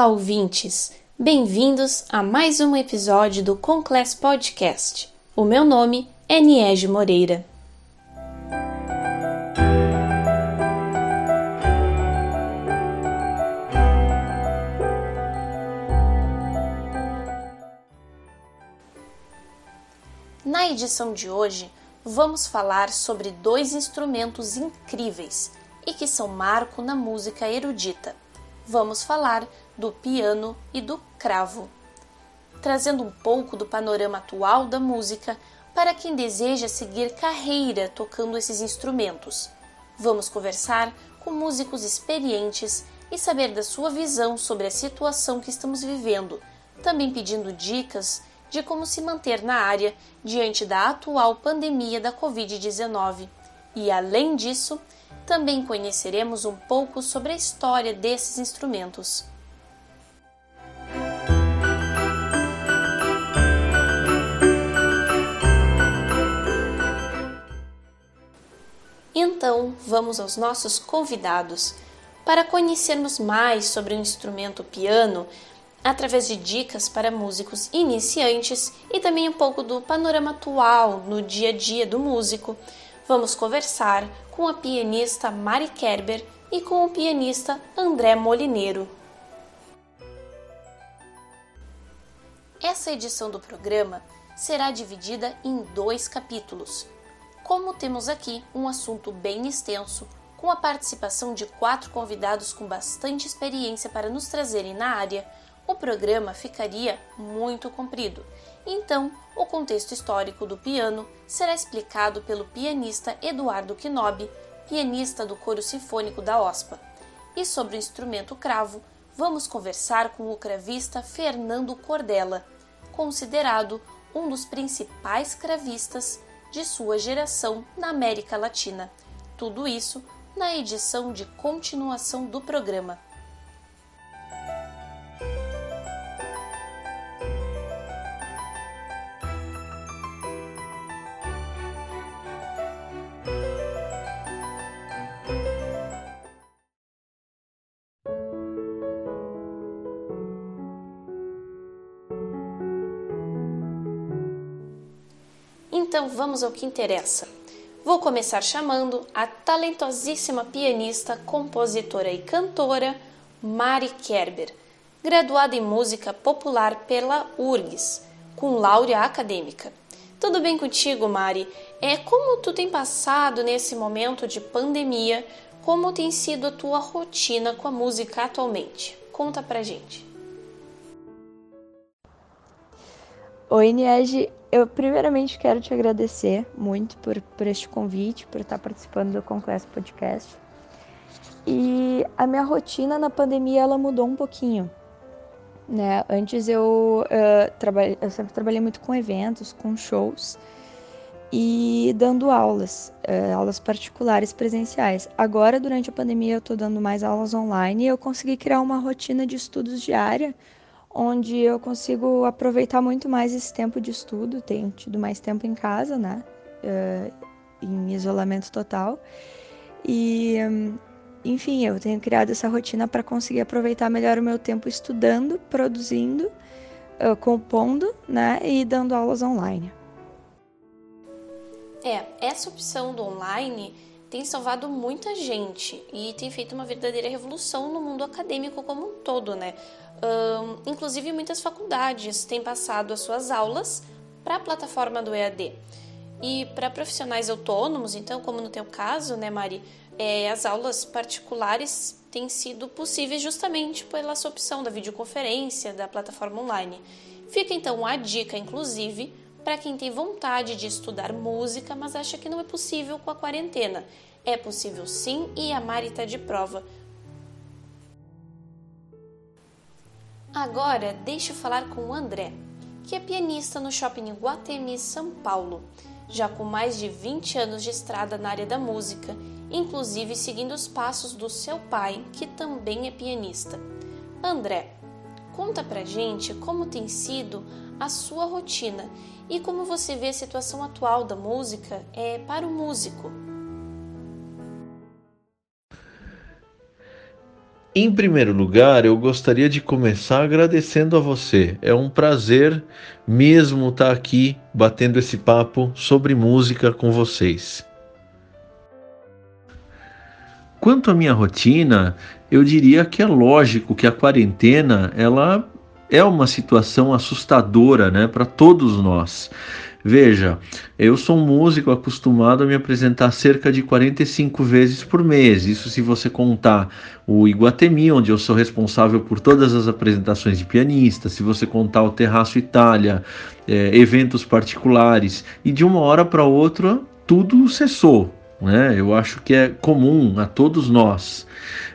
Olá, ouvintes! Bem-vindos a mais um episódio do Conclass Podcast. O meu nome é Niege Moreira. Na edição de hoje, vamos falar sobre dois instrumentos incríveis e que são marco na música erudita. Vamos falar do piano e do cravo, trazendo um pouco do panorama atual da música para quem deseja seguir carreira tocando esses instrumentos. Vamos conversar com músicos experientes e saber da sua visão sobre a situação que estamos vivendo, também pedindo dicas de como se manter na área diante da atual pandemia da Covid-19. E além disso, também conheceremos um pouco sobre a história desses instrumentos. Então, vamos aos nossos convidados. Para conhecermos mais sobre o instrumento piano, através de dicas para músicos iniciantes e também um pouco do panorama atual no dia a dia do músico, vamos conversar com a pianista Mari Kerber e com o pianista André Molineiro. Essa edição do programa será dividida em dois capítulos. Como temos aqui um assunto bem extenso, com a participação de quatro convidados com bastante experiência para nos trazerem na área, o programa ficaria muito comprido. Então, o contexto histórico do piano será explicado pelo pianista Eduardo Quinobi, pianista do Coro Sinfônico da OSPA. E sobre o instrumento cravo, vamos conversar com o cravista Fernando Cordella, considerado um dos principais cravistas de sua geração na América Latina. Tudo isso na edição de continuação do programa. Então vamos ao que interessa. Vou começar chamando a talentosíssima pianista, compositora e cantora Mari Kerber, graduada em música popular pela URGS, com laurea acadêmica. Tudo bem contigo, Mari? É como tu tem passado nesse momento de pandemia? Como tem sido a tua rotina com a música atualmente? Conta pra gente. Oi, Niege. Eu primeiramente quero te agradecer muito por, por este convite, por estar participando do Conquest Podcast. E a minha rotina na pandemia ela mudou um pouquinho. Né? Antes eu, uh, trabalhei, eu sempre trabalhei muito com eventos, com shows e dando aulas, uh, aulas particulares presenciais. Agora, durante a pandemia, eu estou dando mais aulas online e eu consegui criar uma rotina de estudos diária onde eu consigo aproveitar muito mais esse tempo de estudo. Tenho tido mais tempo em casa, né? Uh, em isolamento total. E, enfim, eu tenho criado essa rotina para conseguir aproveitar melhor o meu tempo estudando, produzindo, uh, compondo, né? E dando aulas online. É, essa opção do online tem salvado muita gente e tem feito uma verdadeira revolução no mundo acadêmico como um todo, né? Um, inclusive, muitas faculdades têm passado as suas aulas para a plataforma do EAD. E para profissionais autônomos, então, como no teu caso, né, Mari, é, as aulas particulares têm sido possíveis justamente pela sua opção da videoconferência, da plataforma online. Fica então a dica, inclusive, para quem tem vontade de estudar música, mas acha que não é possível com a quarentena. É possível sim e a Mari está de prova. Agora deixa eu falar com o André, que é pianista no Shopping Guatemi, São Paulo, já com mais de 20 anos de estrada na área da música, inclusive seguindo os passos do seu pai, que também é pianista. André, conta pra gente como tem sido a sua rotina e como você vê a situação atual da música é, para o músico. Em primeiro lugar, eu gostaria de começar agradecendo a você. É um prazer mesmo estar aqui batendo esse papo sobre música com vocês. Quanto à minha rotina, eu diria que é lógico que a quarentena ela é uma situação assustadora, né, para todos nós. Veja, eu sou um músico acostumado a me apresentar cerca de 45 vezes por mês. Isso se você contar o Iguatemi, onde eu sou responsável por todas as apresentações de pianista, se você contar o Terraço Itália, é, eventos particulares, e de uma hora para outra tudo cessou. Né? Eu acho que é comum a todos nós.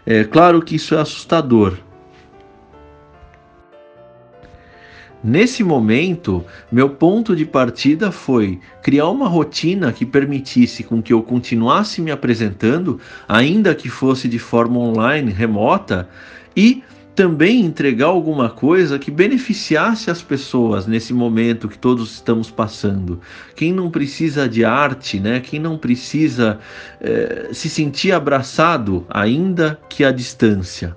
É claro que isso é assustador, Nesse momento, meu ponto de partida foi criar uma rotina que permitisse com que eu continuasse me apresentando, ainda que fosse de forma online, remota, e também entregar alguma coisa que beneficiasse as pessoas nesse momento que todos estamos passando. Quem não precisa de arte, né? Quem não precisa eh, se sentir abraçado, ainda que à distância.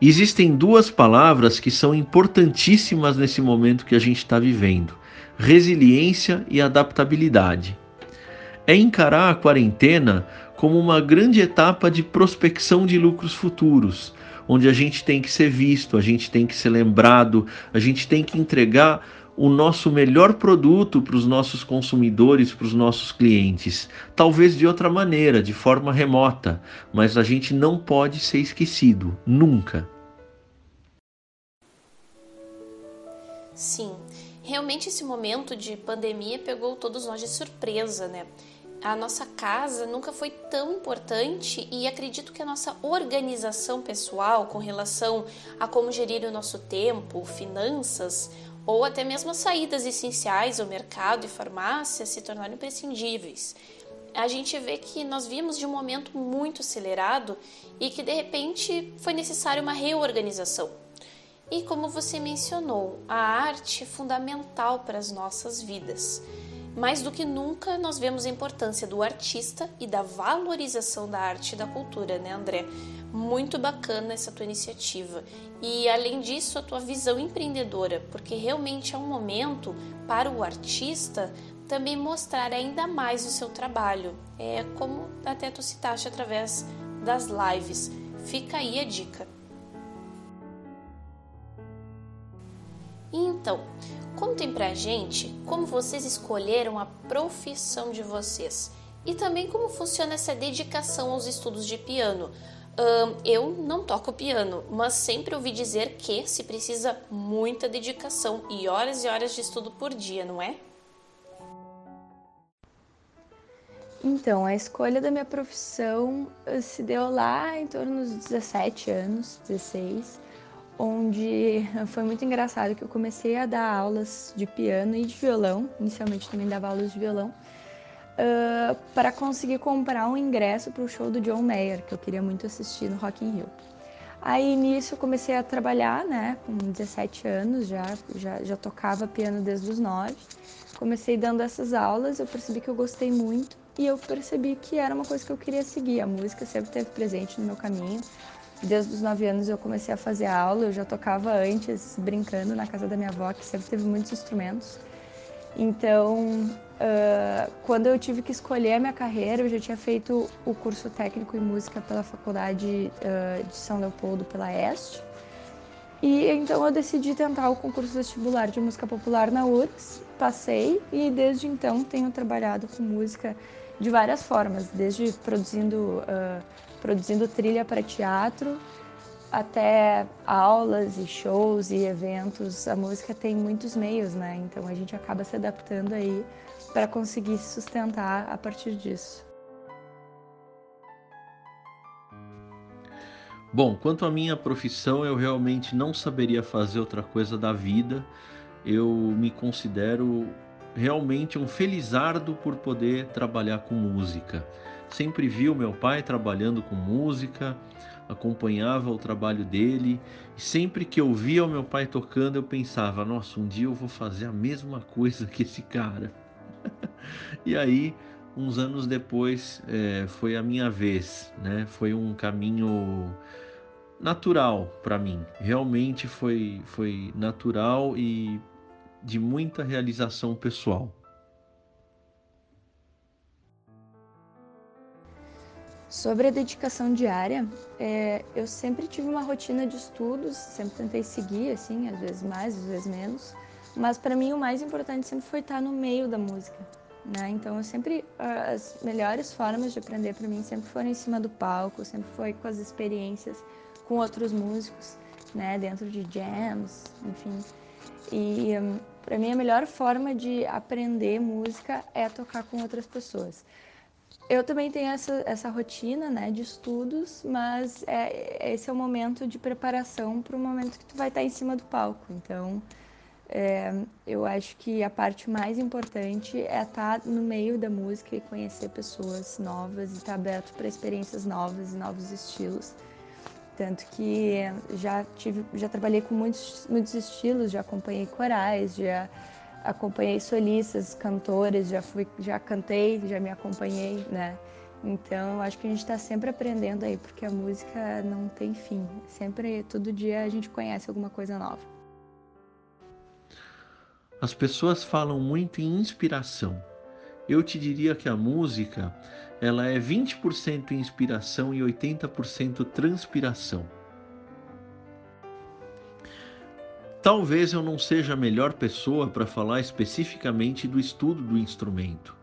Existem duas palavras que são importantíssimas nesse momento que a gente está vivendo: resiliência e adaptabilidade. É encarar a quarentena como uma grande etapa de prospecção de lucros futuros, onde a gente tem que ser visto, a gente tem que ser lembrado, a gente tem que entregar o nosso melhor produto para os nossos consumidores, para os nossos clientes. Talvez de outra maneira, de forma remota, mas a gente não pode ser esquecido, nunca. Sim, realmente esse momento de pandemia pegou todos nós de surpresa, né? A nossa casa nunca foi tão importante e acredito que a nossa organização pessoal com relação a como gerir o nosso tempo, finanças ou até mesmo as saídas essenciais ao mercado e farmácia se tornaram imprescindíveis. A gente vê que nós vimos de um momento muito acelerado e que de repente foi necessária uma reorganização. E como você mencionou, a arte é fundamental para as nossas vidas. Mais do que nunca, nós vemos a importância do artista e da valorização da arte e da cultura, né, André? Muito bacana essa tua iniciativa. E além disso, a tua visão empreendedora, porque realmente é um momento para o artista também mostrar ainda mais o seu trabalho. É como até tu citaste através das lives. Fica aí a dica. Então, contem pra gente como vocês escolheram a profissão de vocês e também como funciona essa dedicação aos estudos de piano. Eu não toco piano, mas sempre ouvi dizer que se precisa muita dedicação e horas e horas de estudo por dia, não é? Então, a escolha da minha profissão eh, se deu lá em torno dos 17 anos, 16 onde foi muito engraçado que eu comecei a dar aulas de piano e de violão, inicialmente também dava aulas de violão, uh, para conseguir comprar um ingresso para o show do John Mayer, que eu queria muito assistir no Rock in Rio. Aí nisso eu comecei a trabalhar, né, com 17 anos, já, já, já tocava piano desde os 9. Comecei dando essas aulas, eu percebi que eu gostei muito e eu percebi que era uma coisa que eu queria seguir. A música sempre esteve presente no meu caminho. Desde os 9 anos eu comecei a fazer aula, eu já tocava antes, brincando na casa da minha avó, que sempre teve muitos instrumentos. Então, uh, quando eu tive que escolher a minha carreira, eu já tinha feito o curso técnico em música pela Faculdade uh, de São Leopoldo, pela Este. E então eu decidi tentar o concurso vestibular de música popular na URGS, passei e desde então tenho trabalhado com música de várias formas, desde produzindo uh, produzindo trilha para teatro, até aulas e shows e eventos. A música tem muitos meios, né? Então a gente acaba se adaptando aí para conseguir se sustentar a partir disso. Bom, quanto à minha profissão, eu realmente não saberia fazer outra coisa da vida. Eu me considero realmente um felizardo por poder trabalhar com música. Sempre vi o meu pai trabalhando com música, acompanhava o trabalho dele, e sempre que eu via o meu pai tocando, eu pensava: nossa, um dia eu vou fazer a mesma coisa que esse cara. e aí uns anos depois é, foi a minha vez, né? Foi um caminho natural para mim. Realmente foi, foi natural e de muita realização pessoal. Sobre a dedicação diária, é, eu sempre tive uma rotina de estudos, sempre tentei seguir, assim, às vezes mais, às vezes menos. Mas para mim o mais importante sempre foi estar no meio da música, né? Então eu sempre as melhores formas de aprender para mim sempre foram em cima do palco, sempre foi com as experiências com outros músicos, né? Dentro de jams, enfim. E um, para mim a melhor forma de aprender música é tocar com outras pessoas. Eu também tenho essa, essa rotina né, de estudos, mas é, esse é o momento de preparação para o momento que tu vai estar em cima do palco. Então, é, eu acho que a parte mais importante é estar no meio da música e conhecer pessoas novas e estar aberto para experiências novas e novos estilos. Tanto que já tive, já trabalhei com muitos, muitos estilos, já acompanhei corais, já acompanhei solistas, cantores, já fui, já cantei, já me acompanhei, né? Então, acho que a gente está sempre aprendendo aí, porque a música não tem fim. Sempre, todo dia a gente conhece alguma coisa nova. As pessoas falam muito em inspiração. Eu te diria que a música, ela é 20% inspiração e 80% transpiração. Talvez eu não seja a melhor pessoa para falar especificamente do estudo do instrumento.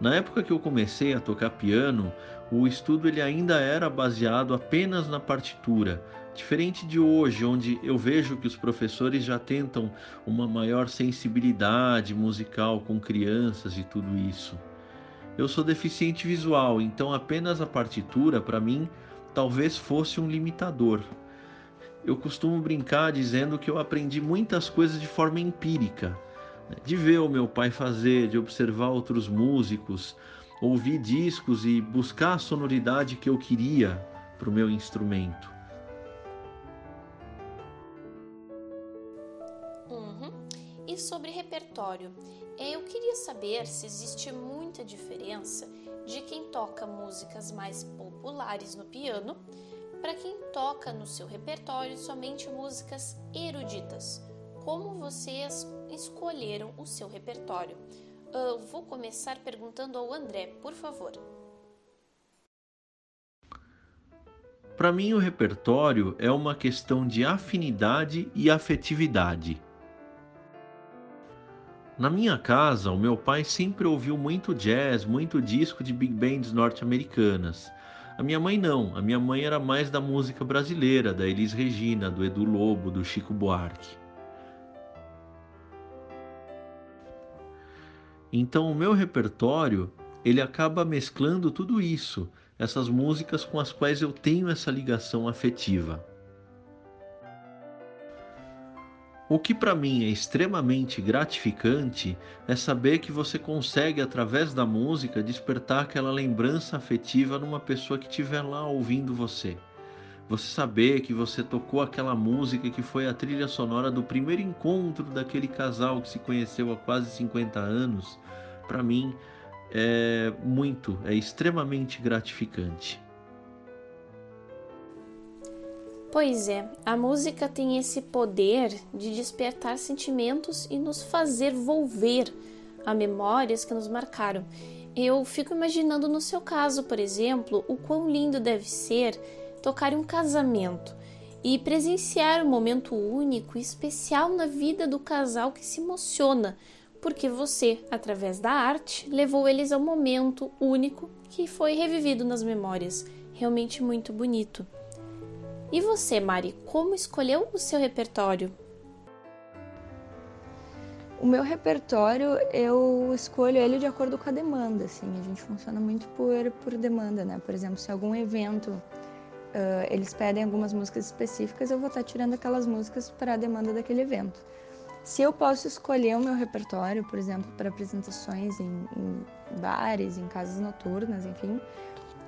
Na época que eu comecei a tocar piano, o estudo ele ainda era baseado apenas na partitura, diferente de hoje, onde eu vejo que os professores já tentam uma maior sensibilidade musical com crianças e tudo isso. Eu sou deficiente visual, então apenas a partitura para mim talvez fosse um limitador eu costumo brincar dizendo que eu aprendi muitas coisas de forma empírica, né? de ver o meu pai fazer, de observar outros músicos, ouvir discos e buscar a sonoridade que eu queria para o meu instrumento. Uhum. E sobre repertório, eu queria saber se existe muita diferença de quem toca músicas mais populares no piano para quem toca no seu repertório somente músicas eruditas. Como vocês escolheram o seu repertório? Uh, vou começar perguntando ao André, por favor. Para mim, o repertório é uma questão de afinidade e afetividade. Na minha casa, o meu pai sempre ouviu muito jazz, muito disco de big bands norte-americanas. A minha mãe não, a minha mãe era mais da música brasileira, da Elis Regina, do Edu Lobo, do Chico Buarque. Então o meu repertório, ele acaba mesclando tudo isso, essas músicas com as quais eu tenho essa ligação afetiva. O que para mim é extremamente gratificante é saber que você consegue, através da música, despertar aquela lembrança afetiva numa pessoa que estiver lá ouvindo você. Você saber que você tocou aquela música que foi a trilha sonora do primeiro encontro daquele casal que se conheceu há quase 50 anos, para mim é muito, é extremamente gratificante. Pois é, a música tem esse poder de despertar sentimentos e nos fazer volver a memórias que nos marcaram. Eu fico imaginando no seu caso, por exemplo, o quão lindo deve ser tocar um casamento e presenciar um momento único e especial na vida do casal que se emociona, porque você, através da arte, levou eles ao momento único que foi revivido nas memórias. Realmente muito bonito. E você, Mari, como escolheu o seu repertório? O meu repertório, eu escolho ele de acordo com a demanda, assim, a gente funciona muito por, por demanda, né? Por exemplo, se algum evento uh, eles pedem algumas músicas específicas, eu vou estar tirando aquelas músicas para a demanda daquele evento. Se eu posso escolher o meu repertório, por exemplo, para apresentações em, em bares, em casas noturnas, enfim,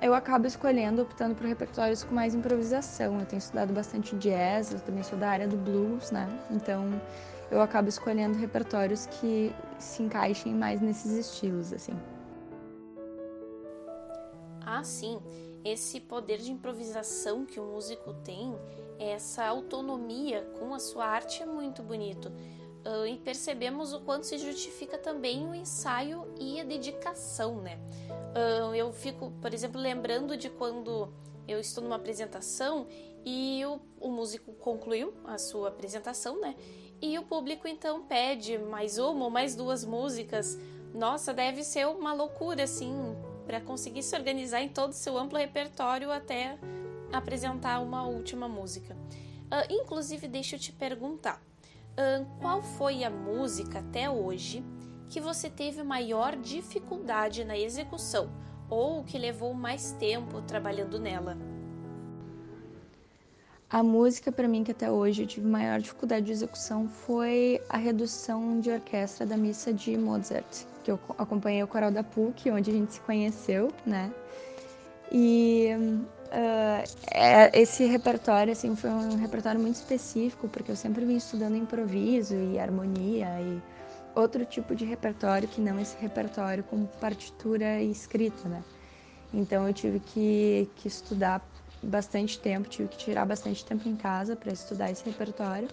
eu acabo escolhendo, optando por repertórios com mais improvisação. Eu tenho estudado bastante jazz, eu também sou da área do blues, né? Então eu acabo escolhendo repertórios que se encaixem mais nesses estilos, assim. Ah, sim, esse poder de improvisação que o músico tem, essa autonomia com a sua arte é muito bonito. Uh, e percebemos o quanto se justifica também o ensaio e a dedicação, né? Uh, eu fico, por exemplo, lembrando de quando eu estou numa apresentação e o, o músico concluiu a sua apresentação, né? E o público então pede mais uma ou mais duas músicas. Nossa, deve ser uma loucura, assim, para conseguir se organizar em todo o seu amplo repertório até apresentar uma última música. Uh, inclusive, deixa eu te perguntar: qual foi a música até hoje que você teve maior dificuldade na execução ou que levou mais tempo trabalhando nela? A música para mim que até hoje eu tive maior dificuldade de execução foi a redução de orquestra da missa de Mozart, que eu acompanhei o coral da PUC, onde a gente se conheceu, né? E Uh, esse repertório assim foi um repertório muito específico porque eu sempre vim estudando improviso e harmonia e outro tipo de repertório que não esse repertório com partitura e escrita, né? Então eu tive que, que estudar bastante tempo, tive que tirar bastante tempo em casa para estudar esse repertório,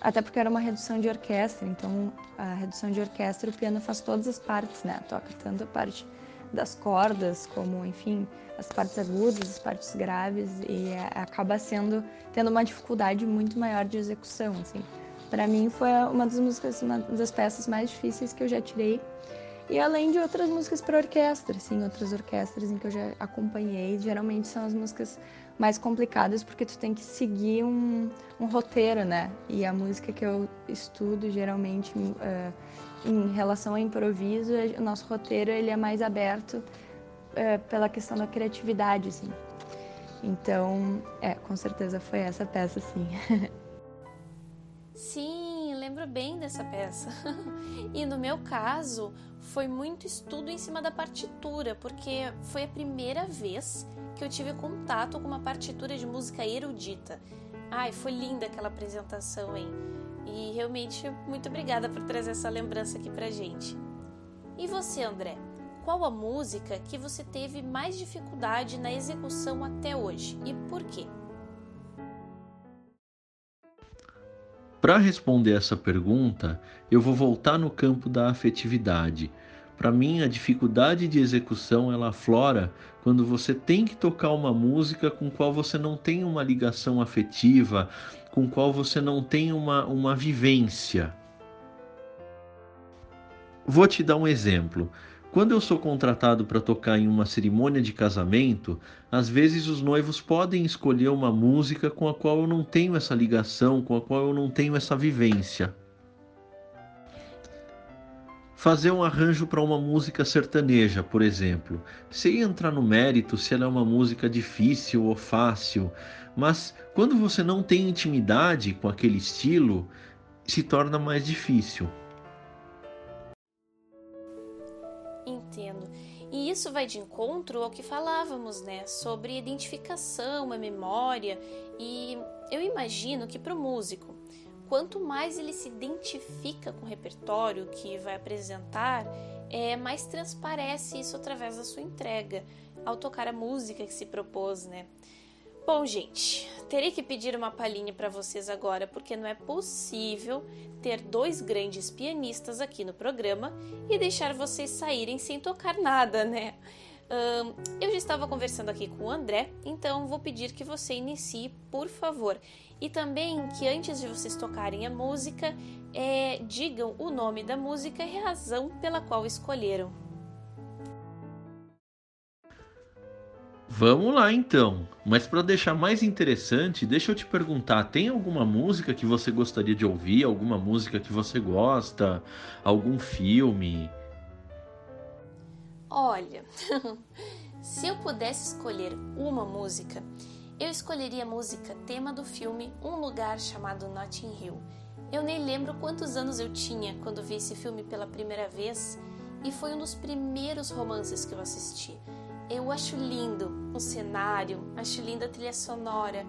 até porque era uma redução de orquestra, então a redução de orquestra o piano faz todas as partes, né? Toca tanto a parte das cordas, como, enfim, as partes agudas, as partes graves, e é, acaba sendo, tendo uma dificuldade muito maior de execução, assim. Para mim foi uma das músicas, uma das peças mais difíceis que eu já tirei, e além de outras músicas para orquestra, assim, outras orquestras em que eu já acompanhei, geralmente são as músicas mais complicadas porque tu tem que seguir um, um roteiro, né? E a música que eu estudo geralmente uh, em relação ao improviso, o nosso roteiro ele é mais aberto é, pela questão da criatividade, assim. Então, é, com certeza foi essa peça, sim. Sim, lembro bem dessa peça. e no meu caso, foi muito estudo em cima da partitura, porque foi a primeira vez que eu tive contato com uma partitura de música erudita. Ai, foi linda aquela apresentação, hein? E realmente, muito obrigada por trazer essa lembrança aqui pra gente. E você, André? Qual a música que você teve mais dificuldade na execução até hoje e por quê? Para responder essa pergunta, eu vou voltar no campo da afetividade. Para mim, a dificuldade de execução ela aflora quando você tem que tocar uma música com qual você não tem uma ligação afetiva, com qual você não tem uma, uma vivência. Vou te dar um exemplo. Quando eu sou contratado para tocar em uma cerimônia de casamento, às vezes os noivos podem escolher uma música com a qual eu não tenho essa ligação, com a qual eu não tenho essa vivência. Fazer um arranjo para uma música sertaneja, por exemplo, sem entrar no mérito se ela é uma música difícil ou fácil, mas quando você não tem intimidade com aquele estilo, se torna mais difícil. Isso vai de encontro ao que falávamos, né? Sobre identificação, a memória. E eu imagino que para o músico, quanto mais ele se identifica com o repertório que vai apresentar, é, mais transparece isso através da sua entrega, ao tocar a música que se propôs, né? Bom, gente, terei que pedir uma palhinha para vocês agora, porque não é possível ter dois grandes pianistas aqui no programa e deixar vocês saírem sem tocar nada, né? Eu já estava conversando aqui com o André, então vou pedir que você inicie, por favor. E também que antes de vocês tocarem a música, é, digam o nome da música e a razão pela qual escolheram. Vamos lá então. Mas para deixar mais interessante, deixa eu te perguntar: tem alguma música que você gostaria de ouvir? Alguma música que você gosta? Algum filme? Olha, se eu pudesse escolher uma música, eu escolheria a música tema do filme Um Lugar Chamado Notting Hill. Eu nem lembro quantos anos eu tinha quando vi esse filme pela primeira vez e foi um dos primeiros romances que eu assisti. Eu acho lindo o cenário, acho linda a trilha sonora,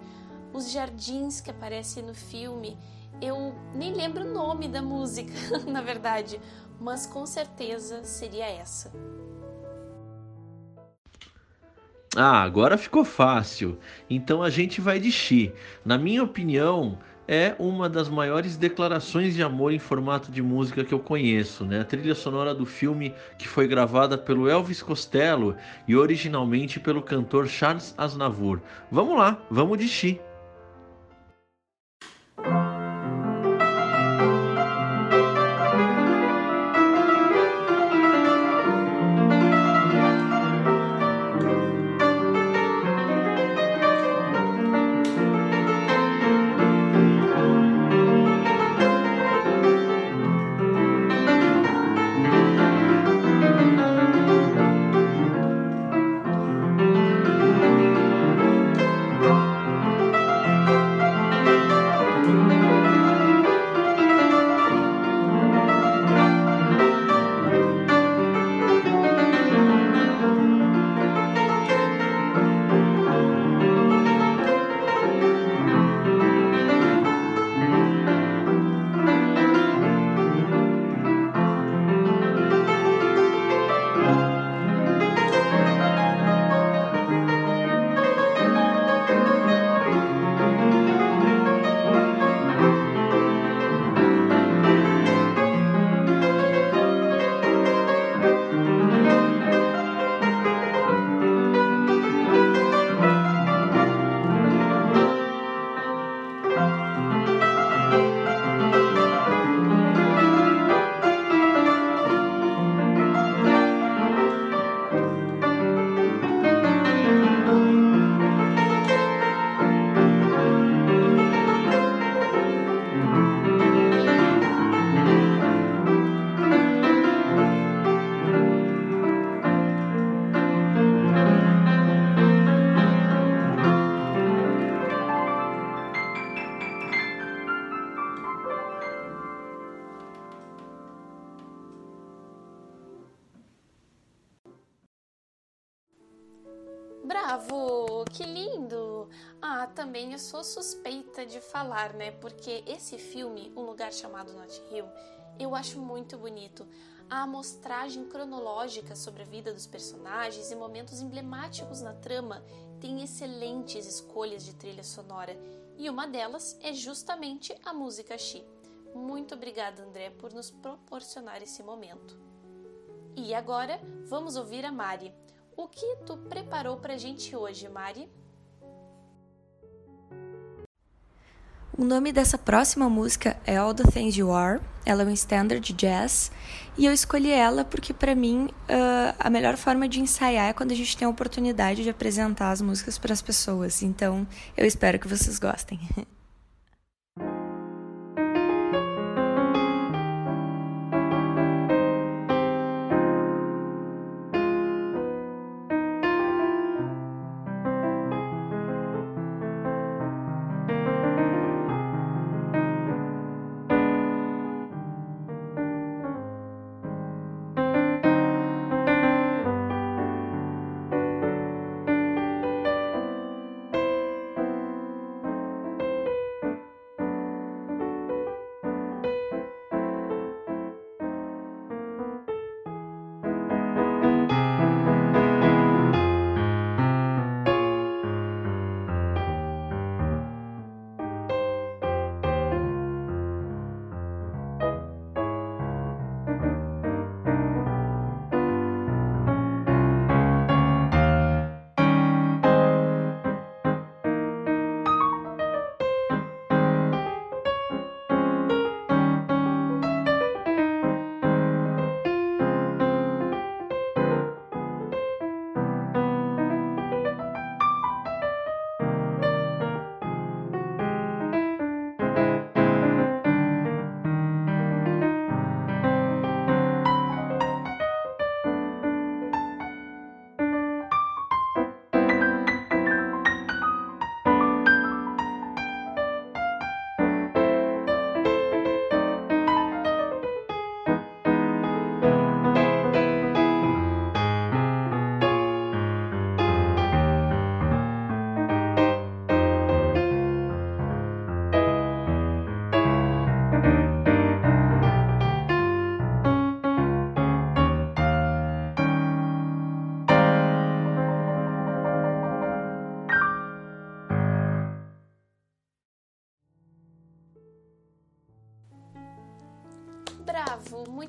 os jardins que aparecem no filme. Eu nem lembro o nome da música, na verdade, mas com certeza seria essa. Ah, agora ficou fácil. Então a gente vai de Xi. Na minha opinião, é uma das maiores declarações de amor em formato de música que eu conheço, né? A trilha sonora do filme que foi gravada pelo Elvis Costello e originalmente pelo cantor Charles Aznavour. Vamos lá, vamos de Xi. Falar, né? Porque esse filme, Um Lugar Chamado Not Hill, eu acho muito bonito. A amostragem cronológica sobre a vida dos personagens e momentos emblemáticos na trama tem excelentes escolhas de trilha sonora, e uma delas é justamente a música Xi. Muito obrigada, André, por nos proporcionar esse momento. E agora, vamos ouvir a Mari. O que tu preparou pra gente hoje, Mari? O nome dessa próxima música é All the Things You Are. Ela é um standard de jazz e eu escolhi ela porque para mim uh, a melhor forma de ensaiar é quando a gente tem a oportunidade de apresentar as músicas para as pessoas. Então eu espero que vocês gostem.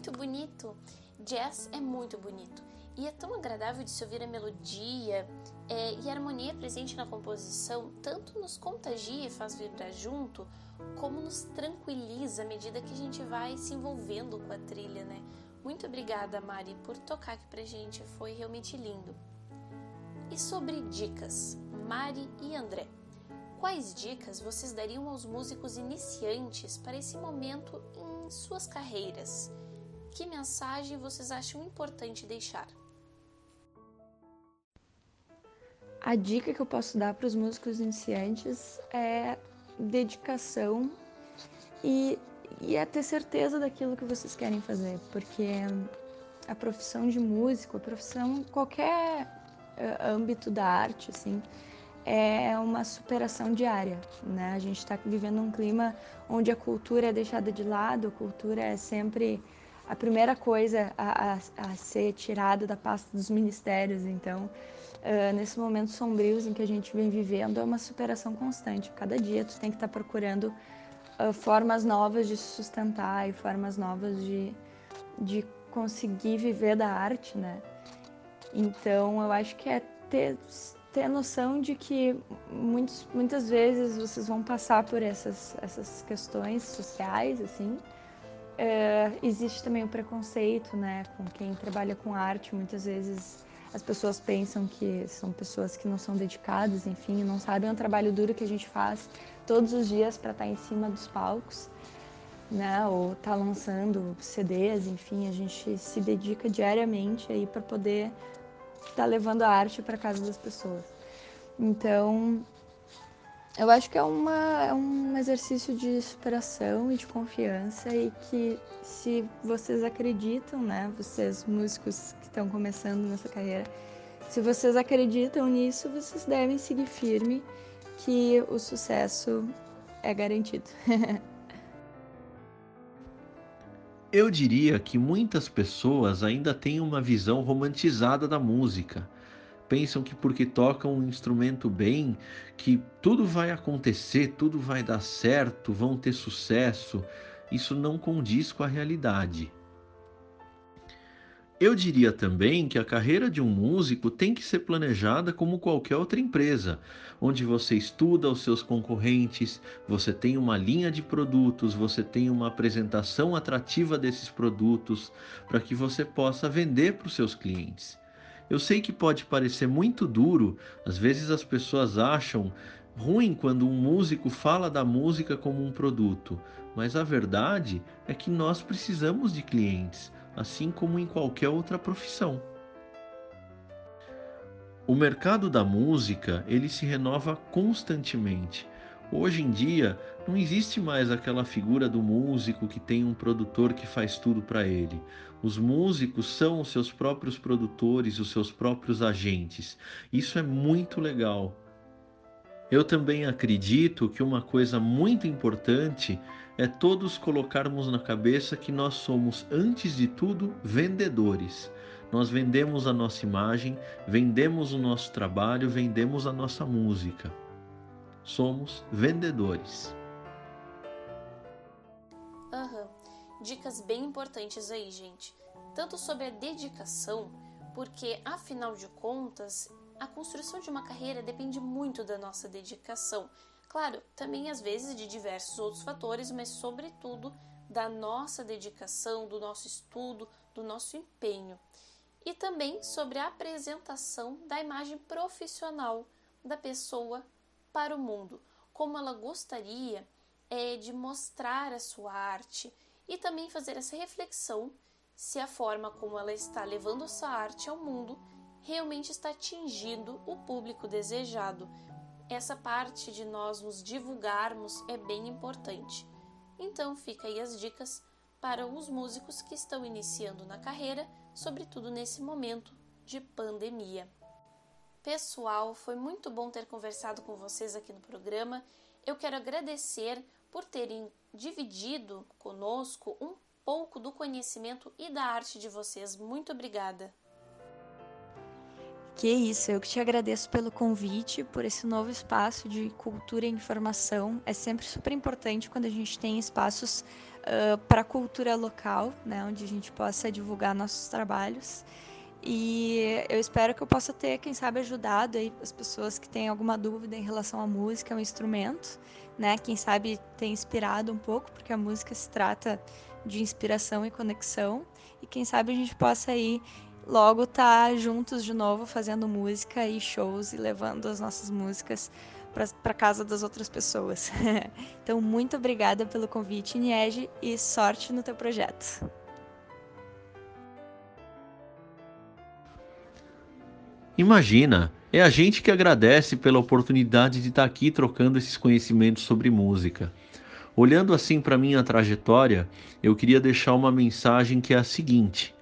muito bonito. Jazz é muito bonito e é tão agradável de se ouvir a melodia é, e a harmonia presente na composição, tanto nos contagia e faz vibrar junto, como nos tranquiliza à medida que a gente vai se envolvendo com a trilha, né? Muito obrigada, Mari, por tocar aqui pra gente, foi realmente lindo. E sobre dicas, Mari e André. Quais dicas vocês dariam aos músicos iniciantes para esse momento em suas carreiras? Que mensagem vocês acham importante deixar? A dica que eu posso dar para os músicos iniciantes é dedicação e, e é ter certeza daquilo que vocês querem fazer, porque a profissão de músico, a profissão, qualquer uh, âmbito da arte, assim, é uma superação diária, né? A gente está vivendo um clima onde a cultura é deixada de lado, a cultura é sempre a primeira coisa a, a, a ser tirada da pasta dos ministérios. Então, uh, nesses momentos sombrios em que a gente vem vivendo, é uma superação constante. Cada dia tu tem que estar tá procurando uh, formas novas de se sustentar e formas novas de, de conseguir viver da arte, né? Então, eu acho que é ter, ter noção de que muitos, muitas vezes vocês vão passar por essas, essas questões sociais, assim, é, existe também o preconceito, né, com quem trabalha com arte. Muitas vezes as pessoas pensam que são pessoas que não são dedicadas, enfim, não sabem o trabalho duro que a gente faz todos os dias para estar tá em cima dos palcos, né, ou estar tá lançando CDs, enfim, a gente se dedica diariamente aí para poder estar tá levando a arte para casa das pessoas. Então, eu acho que é, uma, é um exercício de superação e de confiança e que se vocês acreditam, né, vocês músicos que estão começando nessa carreira, se vocês acreditam nisso, vocês devem seguir firme que o sucesso é garantido. Eu diria que muitas pessoas ainda têm uma visão romantizada da música pensam que porque tocam um instrumento bem, que tudo vai acontecer, tudo vai dar certo, vão ter sucesso. Isso não condiz com a realidade. Eu diria também que a carreira de um músico tem que ser planejada como qualquer outra empresa, onde você estuda os seus concorrentes, você tem uma linha de produtos, você tem uma apresentação atrativa desses produtos para que você possa vender para os seus clientes. Eu sei que pode parecer muito duro, às vezes as pessoas acham ruim quando um músico fala da música como um produto, mas a verdade é que nós precisamos de clientes, assim como em qualquer outra profissão. O mercado da música, ele se renova constantemente. Hoje em dia, não existe mais aquela figura do músico que tem um produtor que faz tudo para ele. Os músicos são os seus próprios produtores, os seus próprios agentes. Isso é muito legal. Eu também acredito que uma coisa muito importante é todos colocarmos na cabeça que nós somos, antes de tudo, vendedores. Nós vendemos a nossa imagem, vendemos o nosso trabalho, vendemos a nossa música somos vendedores. Aham, uhum. Dicas bem importantes aí, gente. Tanto sobre a dedicação, porque afinal de contas, a construção de uma carreira depende muito da nossa dedicação. Claro, também às vezes de diversos outros fatores, mas sobretudo da nossa dedicação, do nosso estudo, do nosso empenho. E também sobre a apresentação da imagem profissional da pessoa para o mundo, como ela gostaria é, de mostrar a sua arte e também fazer essa reflexão se a forma como ela está levando essa arte ao mundo realmente está atingindo o público desejado. Essa parte de nós nos divulgarmos é bem importante. Então, fica aí as dicas para os músicos que estão iniciando na carreira, sobretudo nesse momento de pandemia. Pessoal, foi muito bom ter conversado com vocês aqui no programa. Eu quero agradecer por terem dividido conosco um pouco do conhecimento e da arte de vocês. Muito obrigada. Que isso, eu que te agradeço pelo convite, por esse novo espaço de cultura e informação. É sempre super importante quando a gente tem espaços uh, para cultura local, né, onde a gente possa divulgar nossos trabalhos. E eu espero que eu possa ter, quem sabe, ajudado aí as pessoas que têm alguma dúvida em relação à música, ao instrumento, né? Quem sabe ter inspirado um pouco, porque a música se trata de inspiração e conexão. E quem sabe a gente possa aí logo estar tá juntos de novo fazendo música e shows e levando as nossas músicas para casa das outras pessoas. então, muito obrigada pelo convite, Niege, e sorte no teu projeto. Imagina, é a gente que agradece pela oportunidade de estar aqui trocando esses conhecimentos sobre música. Olhando assim para minha trajetória, eu queria deixar uma mensagem que é a seguinte: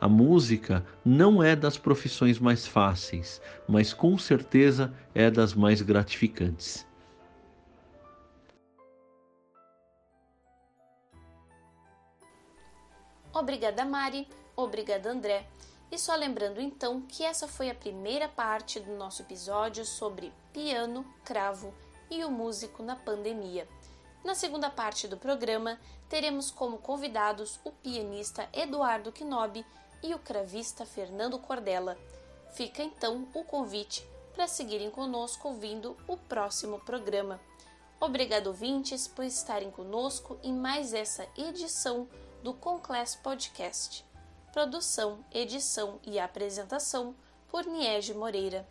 a música não é das profissões mais fáceis, mas com certeza é das mais gratificantes. Obrigada, Mari. Obrigada, André. E só lembrando então que essa foi a primeira parte do nosso episódio sobre piano, cravo e o músico na pandemia. Na segunda parte do programa, teremos como convidados o pianista Eduardo Knobi e o cravista Fernando Cordella. Fica então o convite para seguirem conosco ouvindo o próximo programa. Obrigado, ouvintes, por estarem conosco em mais essa edição do Conclass Podcast. Produção, edição e apresentação por Niege Moreira.